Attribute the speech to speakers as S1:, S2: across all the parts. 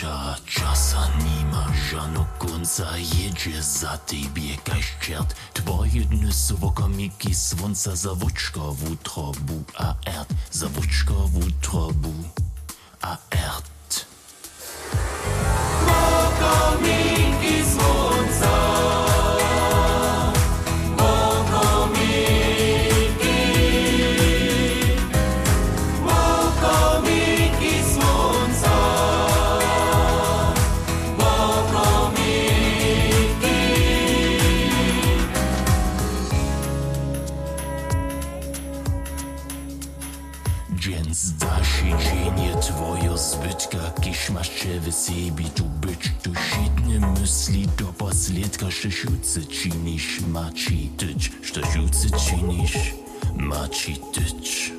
S1: Ця часа німа жану конца Єджі за тебе кащерт Твої дни свока мікі свонца Завочка в утробу, а ерт Завочка в утробу zda się dzienie twoje zbytka Kiż masz w sobie tu być Tu świetne myśli do posledka Szczesiucy czynisz Maci tyć Szczesiucy czynisz Maci tyć.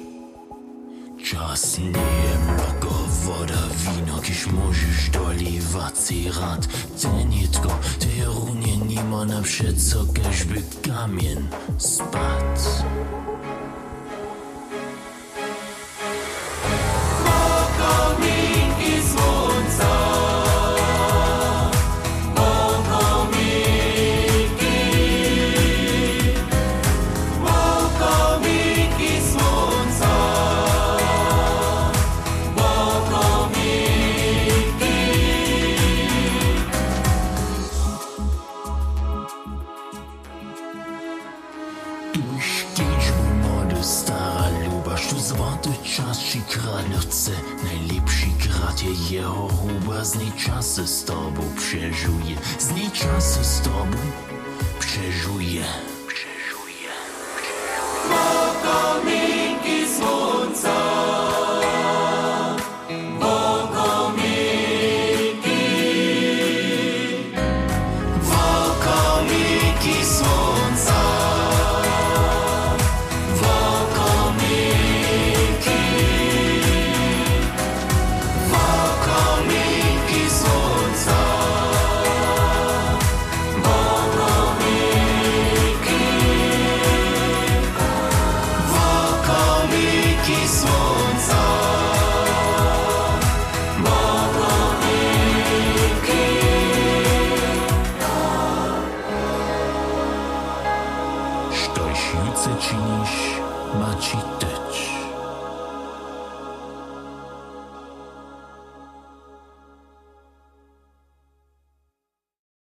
S1: Czas nie mloko, woda, wino Kiż możesz dolewać si rad. Tenitko, te runie nima na przeco Każby kamień spadł czas ci kradnowce Najlepszy je jeho huba Z niej czasy z tobą przeżuje Z niej czasy z tobą przeżuje Przeżuje Wokomiki Wokomiki słońca Wokomiki Što juce czynisz, maci ty